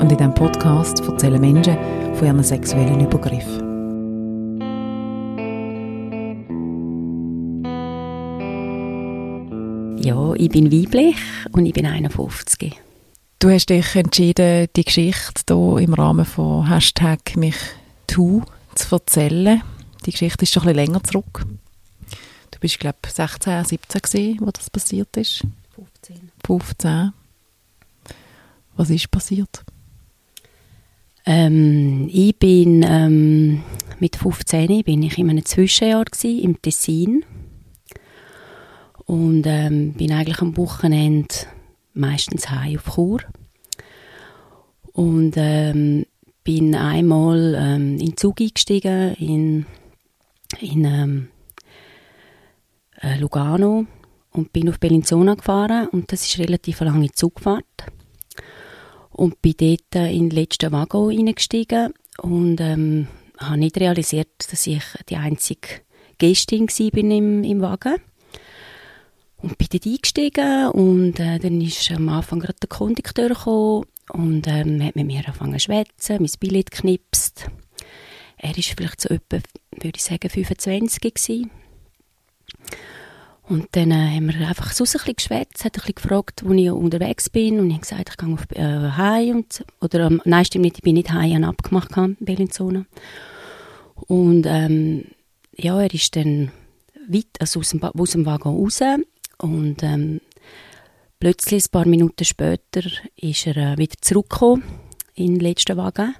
und in diesem Podcast erzählen Menschen von ihren sexuellen Übergriffen. Ja, ich bin weiblich und ich bin 51. Du hast dich entschieden, die Geschichte hier im Rahmen von Hashtag MichTu zu erzählen. Die Geschichte ist schon ein bisschen länger zurück. Du bist, glaube ich, 16, 17 gewesen, wo das passiert ist. 15. 15. Was ist passiert? Ähm, ich bin ähm, mit 15 bin ich in einem Zwischenjahr gewesen, im Tessin. Und ähm, bin eigentlich am Wochenende meistens heim auf Chur. Und ähm, bin einmal ähm, in den Zug eingestiegen in, in ähm, äh, Lugano und bin auf Bellinzona gefahren. Und das ist relativ lange Zugfahrt und bin dort in den letzten Waggon reingestiegen und ähm, habe nicht realisiert, dass ich die einzige Gästin bin im, im Wagen. Und bin dort eingestiegen und äh, dann ist am Anfang gerade der Kondukteur und ähm, hat mit mir angefangen zu schwätzen, mein Billett geknipst. Er war vielleicht so etwa, würde ich sagen, 25 gewesen. Und dann äh, haben wir einfach so ein bisschen geschwätzt, hat ein bisschen gefragt, wo ich unterwegs bin und ich habe gesagt, ich gehe auf äh, Hai und oder ähm, nein, stimmt nicht, ich bin nicht Hai, ich habe abgemacht in Bellinzona. Und ähm, ja, er ist dann weit, also aus dem, aus dem Wagen raus und ähm, plötzlich, ein paar Minuten später, ist er äh, wieder zurückgekommen in den letzten Wagen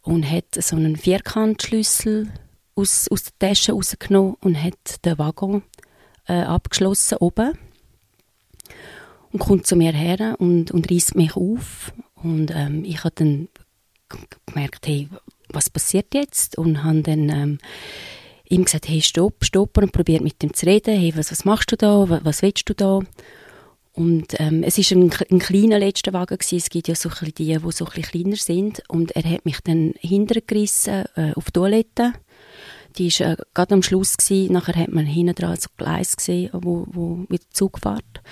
und hat so einen Vierkantschlüssel aus, aus der Tasche rausgenommen und hat den Wagen äh, abgeschlossen oben und kommt zu mir her und, und reißt mich auf und ähm, ich habe dann gemerkt, hey, was passiert jetzt? Und habe dann ähm, ihm gesagt, hey, stopp, stopp und probiert mit ihm zu reden, hey, was, was machst du da, was, was willst du da? Und ähm, es ist ein, ein kleiner letzter Wagen gewesen. Es gibt ja so die, die so ein kleiner sind. Und er hat mich dann hintergerissen äh, auf die Toilette die war äh, gerade am Schluss. Gewesen. Nachher hat man hinten dran so Gleis gesehen, wo, wo mit Zug fährt.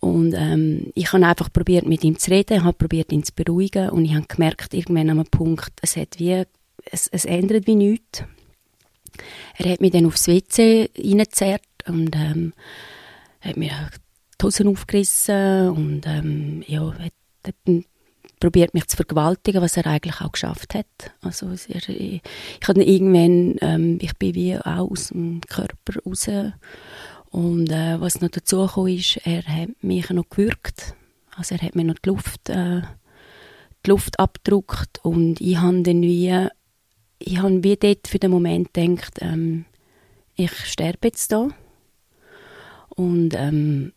Und ähm, ich habe einfach probiert, mit ihm zu reden, habe probiert, ihn zu beruhigen und ich habe gemerkt, irgendwann an einem Punkt, es hat wie, es, es ändert wie nichts. Er hat mich dann aufs WC reingezerrt und ähm, hat mir die Hosen aufgerissen und ähm, ja, hat, hat probiert mich zu vergewaltigen, was er eigentlich auch geschafft hat. Also er, ich, ich hatte irgendwann, ähm, ich bin wie auch aus dem Körper raus und äh, was noch dazu kam, ist, er hat mich noch gewürgt. Also er hat mir noch die Luft, äh, Luft abgedruckt und ich habe dann wie, ich habe wie dort für den Moment gedacht, ähm, ich sterbe jetzt da und ähm,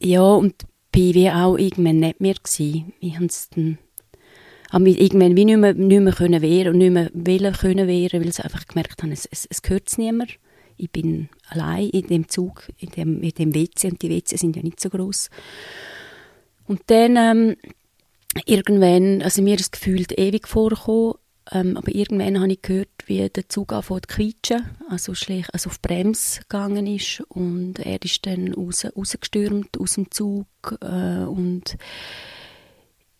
ja und bin wie auch irgendwann nicht mehr gewesen. Ich habe dann habe mich irgendwann wie nicht mehr, nicht mehr können wehren und nicht mehr wollen können wehren, weil ich einfach gemerkt habe, es, es, es gehört niemand. Ich bin allein in dem Zug, in dem, in dem WC und die WC sind ja nicht so groß. Und dann ähm, irgendwann, also mir ist das Gefühl ewig vorgekommen, ähm, aber irgendwann habe ich gehört, wie der Zug anfängt zu quietschen, also, schlecht, also auf Bremse gegangen ist. Und er ist dann raus, rausgestürmt aus dem Zug äh, und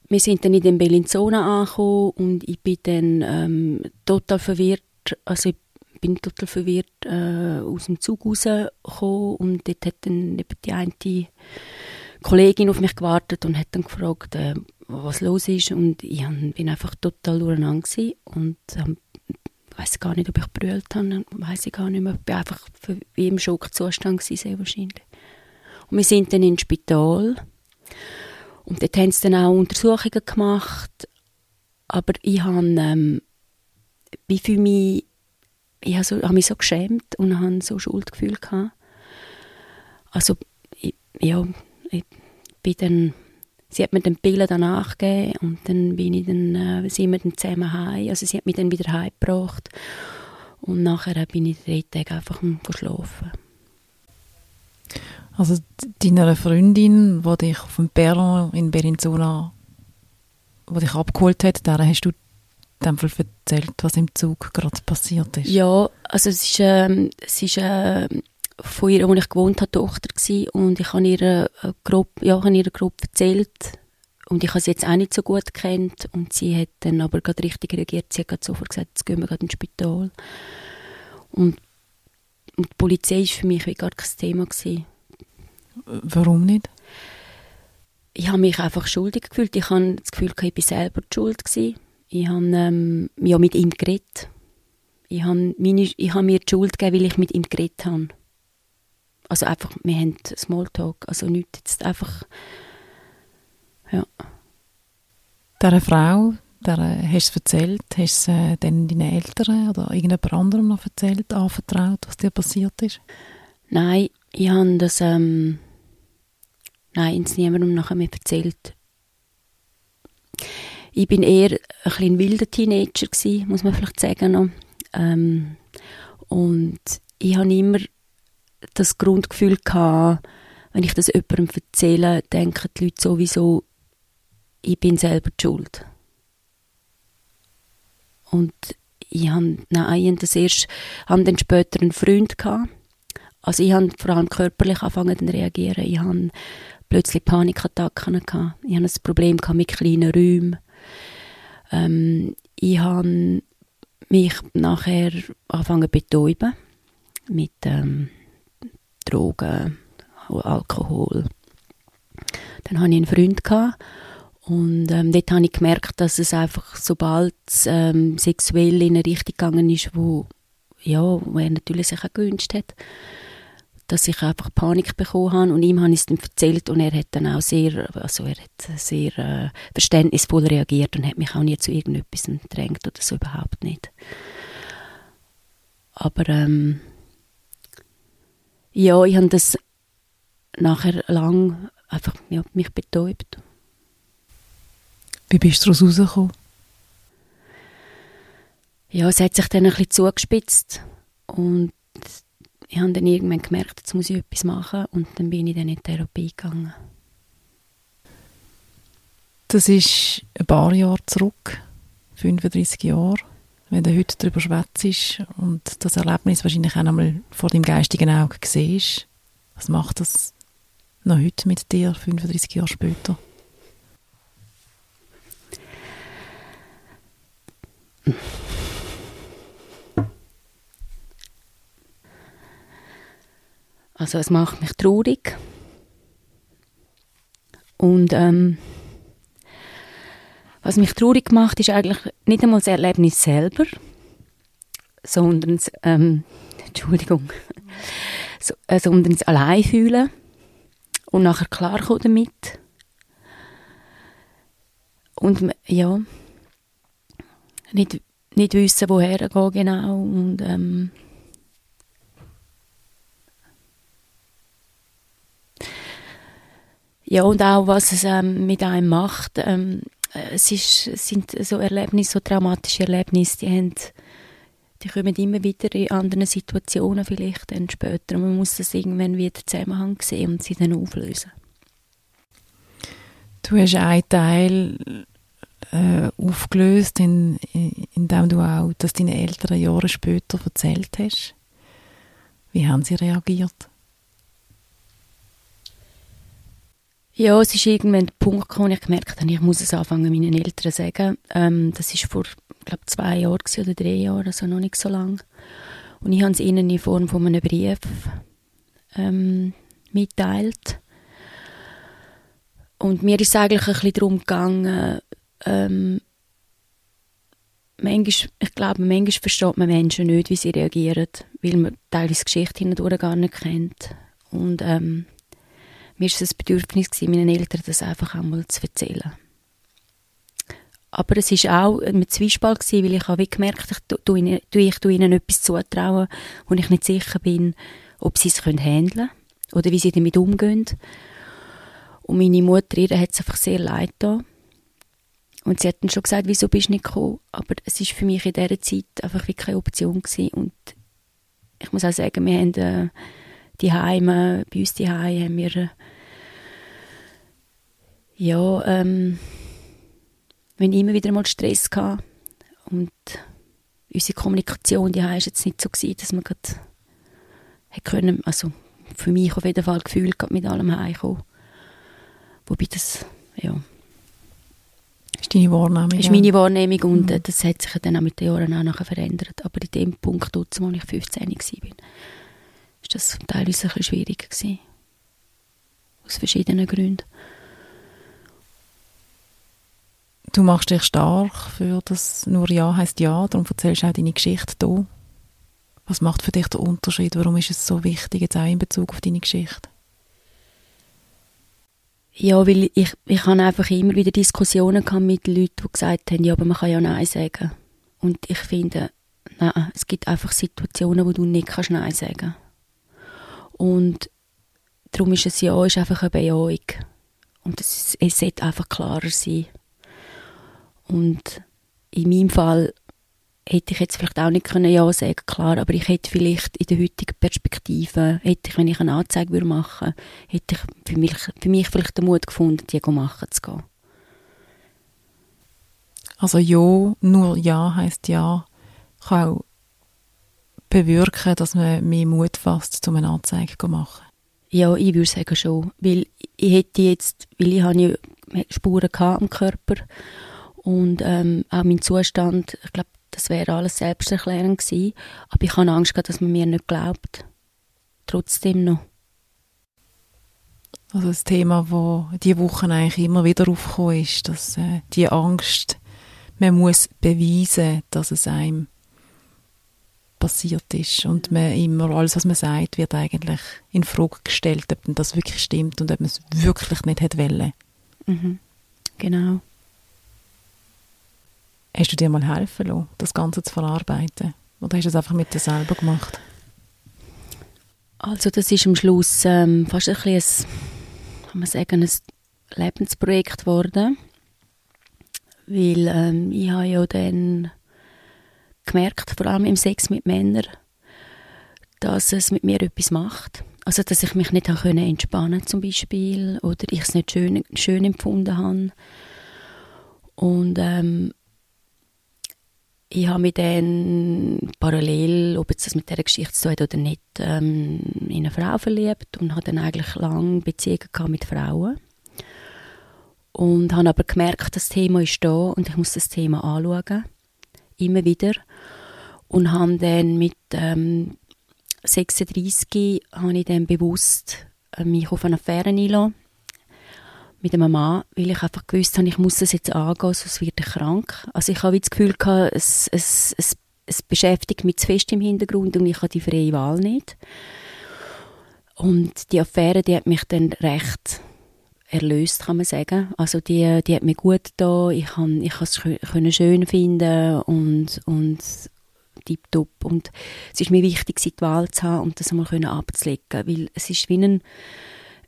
wir sind dann in den Bellinzona angekommen und ich bin dann ähm, total verwirrt, also ich bin total verwirrt äh, aus dem Zug rausgekommen und dort hat dann die eine Kollegin auf mich gewartet und hat dann gefragt, äh, was los ist und ich bin einfach total durcheinander gewesen und ähm, weiß gar nicht, ob ich brüllt habe, weiß ich gar nicht mehr. Ich war einfach wie im Schockzustand gewesen, sehr wahrscheinlich. Und wir sind dann ins Spital und dort haben sie dann auch Untersuchungen gemacht, aber ich habe ähm, wie für mich, ich habe, so, habe mich so geschämt und habe so Schuldgefühl gehabt. Also, ich, ja, ich bin dann sie hat mir den Pillen danach gegeben und dann bin ich dann, äh, sind wir dann zusammen heim. Also sie hat mich dann wieder heimgebracht und nachher bin ich drei Tage einfach geschlafen. Also deiner Freundin, die dich auf dem Perron in Bellinzona die dich abgeholt hat, der hast du dem Fall erzählt, was im Zug gerade passiert ist? Ja, also es ist, ähm, es ist äh, von ihr, wo ich gewohnt habe, Tochter gewesen, und ich habe ihr äh, grob, ja, habe ihr grob erzählt und ich habe sie jetzt auch nicht so gut kennt und sie hat dann aber gerade richtig reagiert. Sie hat sofort gesagt, jetzt gehen wir gerade ins Spital. Und, und die Polizei war für mich wie gar kein Thema gewesen. Warum nicht? Ich habe mich einfach schuldig gefühlt. Ich habe das Gefühl, ich war selber die Schuld. Gewesen. Ich habe ähm, ja, mit ihm geredet. Ich habe, meine, ich habe mir die Schuld gegeben, weil ich mit ihm geredet habe. Also einfach, wir haben Smalltalk, also nichts jetzt einfach, ja. Dieser Frau, der hast du erzählt, hast du äh, dann deinen Eltern oder irgendjemand anderem noch erzählt, anvertraut, was dir passiert ist? Nein, ich habe das, ähm, nein, es niemandem nachher mehr erzählt. Ich bin eher ein wilder Teenager gewesen, muss man vielleicht sagen noch. Ähm, und ich habe immer das Grundgefühl gehabt, wenn ich das jemandem erzähle, denken die Leute sowieso, ich bin selber die schuld. Und ich habe, nein, das erst, habe dann später einen Freund gehabt. Also ich habe vor allem körperlich angefangen zu reagieren. Ich habe plötzlich Panikattacken gehabt. Ich habe ein Problem gehabt mit kleinen Räumen. Ähm, ich habe mich nachher angefangen zu betäuben mit ähm, Drogen, Alkohol. Dann hatte ich einen Freund und ähm, dort habe ich gemerkt, dass es einfach, sobald es ähm, sexuell in eine Richtung gegangen ist, wo, ja, wo er natürlich sich auch gewünscht hat, dass ich einfach Panik bekommen habe und ihm habe ich es dann erzählt und er hat dann auch sehr, also er hat sehr äh, verständnisvoll reagiert und hat mich auch nie zu irgendetwas gedrängt oder so überhaupt nicht. Aber ähm, ja, ich habe das nachher lang einfach ja, mich betäubt. Wie bist du daraus rausgekommen? Ja, es hat sich dann ein bisschen zugespitzt und ich habe dann irgendwann gemerkt, jetzt muss ich etwas machen und dann bin ich dann in Therapie gegangen. Das ist ein paar Jahre zurück, 35 Jahre. Wenn du heute darüber schwätzt und das Erlebnis wahrscheinlich auch einmal vor deinem geistigen Auge siehst, was macht das noch heute mit dir, 35 Jahre später? Also es macht mich traurig. Und ähm, was mich traurig macht, ist eigentlich nicht einmal das Erlebnis selber, sondern das, ähm, Entschuldigung, so, äh, sondern das Alleinfühlen und nachher klarkommen damit. Und ja, nicht, nicht wissen, woher gehen genau und ähm, ja, und auch, was es ähm, mit einem macht. Ähm, es, ist, sind so Erlebnisse, so traumatische Erlebnisse, die haben die kommen immer wieder in anderen Situationen vielleicht dann später. Und man muss das irgendwann wieder Zusammenhang sehen und sie dann auflösen. Du hast einen Teil äh, aufgelöst, in, in, du auch das deinen Eltern Jahre später erzählt hast. Wie haben sie reagiert? Ja, es ist irgendwann der Punkt gekommen, wo ich gemerkt habe, ich muss es anfangen, meinen Eltern sagen. Ähm, das war vor, glaube zwei Jahren oder drei Jahren, also noch nicht so lange. Und ich habe es ihnen in Form von einem Brief ähm, mitteilt. Und mir ist es eigentlich ein bisschen darum gegangen, ähm, manchmal, ich glaube, manchmal versteht man Menschen nicht, wie sie reagieren, weil man teilweise Geschichte hindurch gar nicht kennt. Und ähm, mir war es ein Bedürfnis, meinen Eltern das einfach einmal zu erzählen. Aber es war auch ein Zwiespalt, weil ich habe gemerkt, ich tue ich tue ihnen etwas zutrauen, wo ich nicht sicher bin, ob sie es handeln können oder wie sie damit umgehen. Und meine Mutter, ihr hat es einfach sehr leid da. Und sie hat dann schon gesagt, wieso bist du nicht gekommen? Aber es ist für mich in dieser Zeit einfach wirklich keine Option gewesen. Und ich muss auch sagen, wir haben äh, die Heime, bei uns die Heime haben wir ja, ähm, haben immer wieder mal Stress gehabt. Und unsere Kommunikation, die war jetzt nicht so gewesen, dass man gerade können, also für mich auf jeden Fall Gefühl mit allem heimkommen. Wobei das, ja. Ist deine Wahrnehmung? Ist meine Wahrnehmung und mhm. das hat sich dann auch mit den Jahren auch nachher verändert. Aber in dem Punkt, als ich 15 war, ist das teilweise ein bisschen schwierig gewesen. Aus verschiedenen Gründen. Du machst dich stark für das nur Ja heißt Ja, darum erzählst du auch deine Geschichte hier. Was macht für dich den Unterschied? Warum ist es so wichtig, jetzt auch in Bezug auf deine Geschichte? Ja, weil ich, ich habe einfach immer wieder Diskussionen gehabt mit Leuten, die gesagt haben, ja, aber man kann ja Nein sagen. Und ich finde, nein, es gibt einfach Situationen, wo du nicht kannst Nein sagen Und darum ist ein Ja ist einfach eine Bejahung. Und es, es sollte einfach klarer sein. Und in meinem Fall hätte ich jetzt vielleicht auch nicht können Ja sagen klar, aber ich hätte vielleicht in der heutigen Perspektive, hätte ich, wenn ich eine Anzeige würde machen hätte ich für mich, für mich vielleicht den Mut gefunden, die machen zu gehen. Also Ja, nur Ja heißt Ja, kann auch bewirken, dass man mehr Mut fasst, um eine Anzeige zu machen. Ja, ich würde sagen schon, weil ich hätte jetzt, weil ich habe ja Spuren am Körper und ähm, auch mein Zustand, ich glaube, das wäre alles selbsterklärend gewesen. Aber ich habe Angst gehabt, dass man mir nicht glaubt. Trotzdem noch. Also das Thema, wo die Woche eigentlich immer wieder aufgekommen ist, dass äh, die Angst, man muss beweisen, dass es einem passiert ist und man immer alles, was man sagt, wird eigentlich in Frage gestellt, ob das wirklich stimmt und ob man es wirklich nicht hätte wollen. Mhm. Genau. Hast du dir mal helfen lassen, das Ganze zu verarbeiten? Oder hast du es einfach mit dir selber gemacht? Also das ist am Schluss ähm, fast ein ein, kann man sagen, ein Lebensprojekt geworden. Weil ähm, ich habe ja dann gemerkt, vor allem im Sex mit Männern, dass es mit mir etwas macht. Also dass ich mich nicht können entspannen zum Beispiel oder ich es nicht schön, schön empfunden habe. Und ähm, ich habe mich dann parallel, ob jetzt das mit dieser Geschichte zu tun hat oder nicht, ähm, in eine Frau verliebt und habe dann eigentlich lange Beziehungen mit Frauen. Und habe aber gemerkt, das Thema ist da und ich muss das Thema anschauen. Immer wieder. Und habe dann mit ähm, 36 habe ich dann bewusst äh, mich auf eine Affäre mit einem Mann, weil ich einfach gewusst habe, ich muss das jetzt angehen, sonst werde ich krank. Also ich habe das Gefühl gehabt, es, es, es, es beschäftigt mich zu fest im Hintergrund und ich habe die freie Wahl nicht. Und die Affäre, die hat mich dann recht erlöst, kann man sagen. Also die, die hat mir gut da, ich kann ich es schön finden und, und tiptop. Und es ist mir wichtig, die Wahl zu haben und das einmal abzulegen, weil es ist wie ein,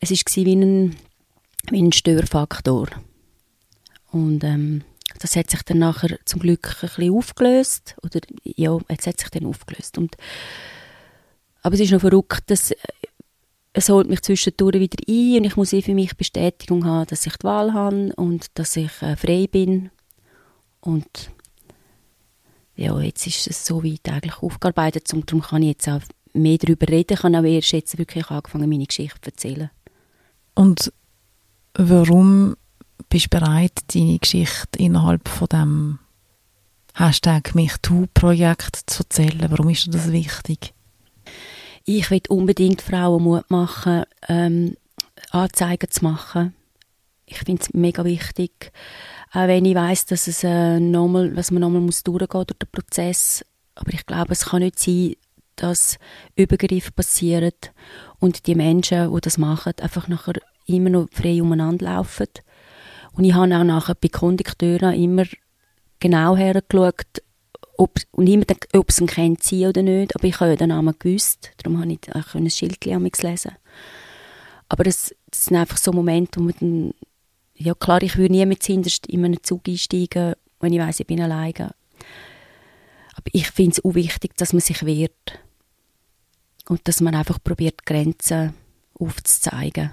es ist wie ein wie ein Störfaktor. Und ähm, das hat sich dann nachher zum Glück ein bisschen aufgelöst. Oder ja, es hat sich dann aufgelöst. Und, aber es ist noch verrückt, dass es holt mich zwischendurch wieder ein und ich muss für mich Bestätigung haben, dass ich die Wahl habe und dass ich äh, frei bin. Und ja, jetzt ist es so weit eigentlich aufgearbeitet und darum kann ich jetzt auch mehr darüber reden. Ich habe auch erst jetzt wirklich angefangen, meine Geschichte zu erzählen. Und warum bist du bereit, deine Geschichte innerhalb von dem Hashtag MichToo-Projekt zu erzählen? Warum ist dir das wichtig? Ich will unbedingt Frauen Mut machen, ähm, Anzeigen zu machen. Ich finde es mega wichtig. Auch wenn ich weiß, dass es äh, nochmal, was man nochmal muss durchgehen durch den Prozess. Aber ich glaube, es kann nicht sein, dass Übergriffe passieren und die Menschen, die das machen, einfach nachher immer noch frei umeinander laufen. Und ich habe auch nachher bei Kondukteuren immer genau hergeschaut, ob, immer, ob sie ihn kennt sie oder nicht, aber ich habe ja den Namen gewusst, darum habe ich auch ein Schild lesen Aber das, das sind einfach so Momente, wo man dann, ja klar, ich würde nie mit zuhinterst in einen Zug einsteigen, wenn ich weiß, ich bin alleine. Aber ich finde es auch wichtig, dass man sich wehrt. Und dass man einfach probiert, Grenzen aufzuzeigen.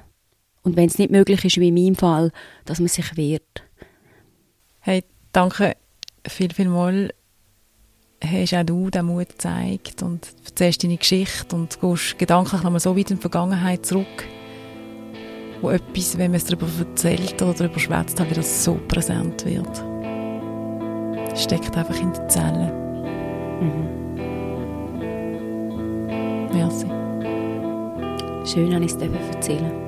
Und wenn es nicht möglich ist, wie in meinem Fall, dass man sich wehrt. Hey, danke viel, viel mal. Hast auch du den Mut gezeigt und erzählst deine Geschichte und gehst gedanklich nochmal so weit in die Vergangenheit zurück, wo etwas, wenn man es darüber erzählt oder darüber schwätzt, halt wieder so präsent wird. Es steckt einfach in den Zellen. Mhm. Merci. Schön, dass ich es erzählen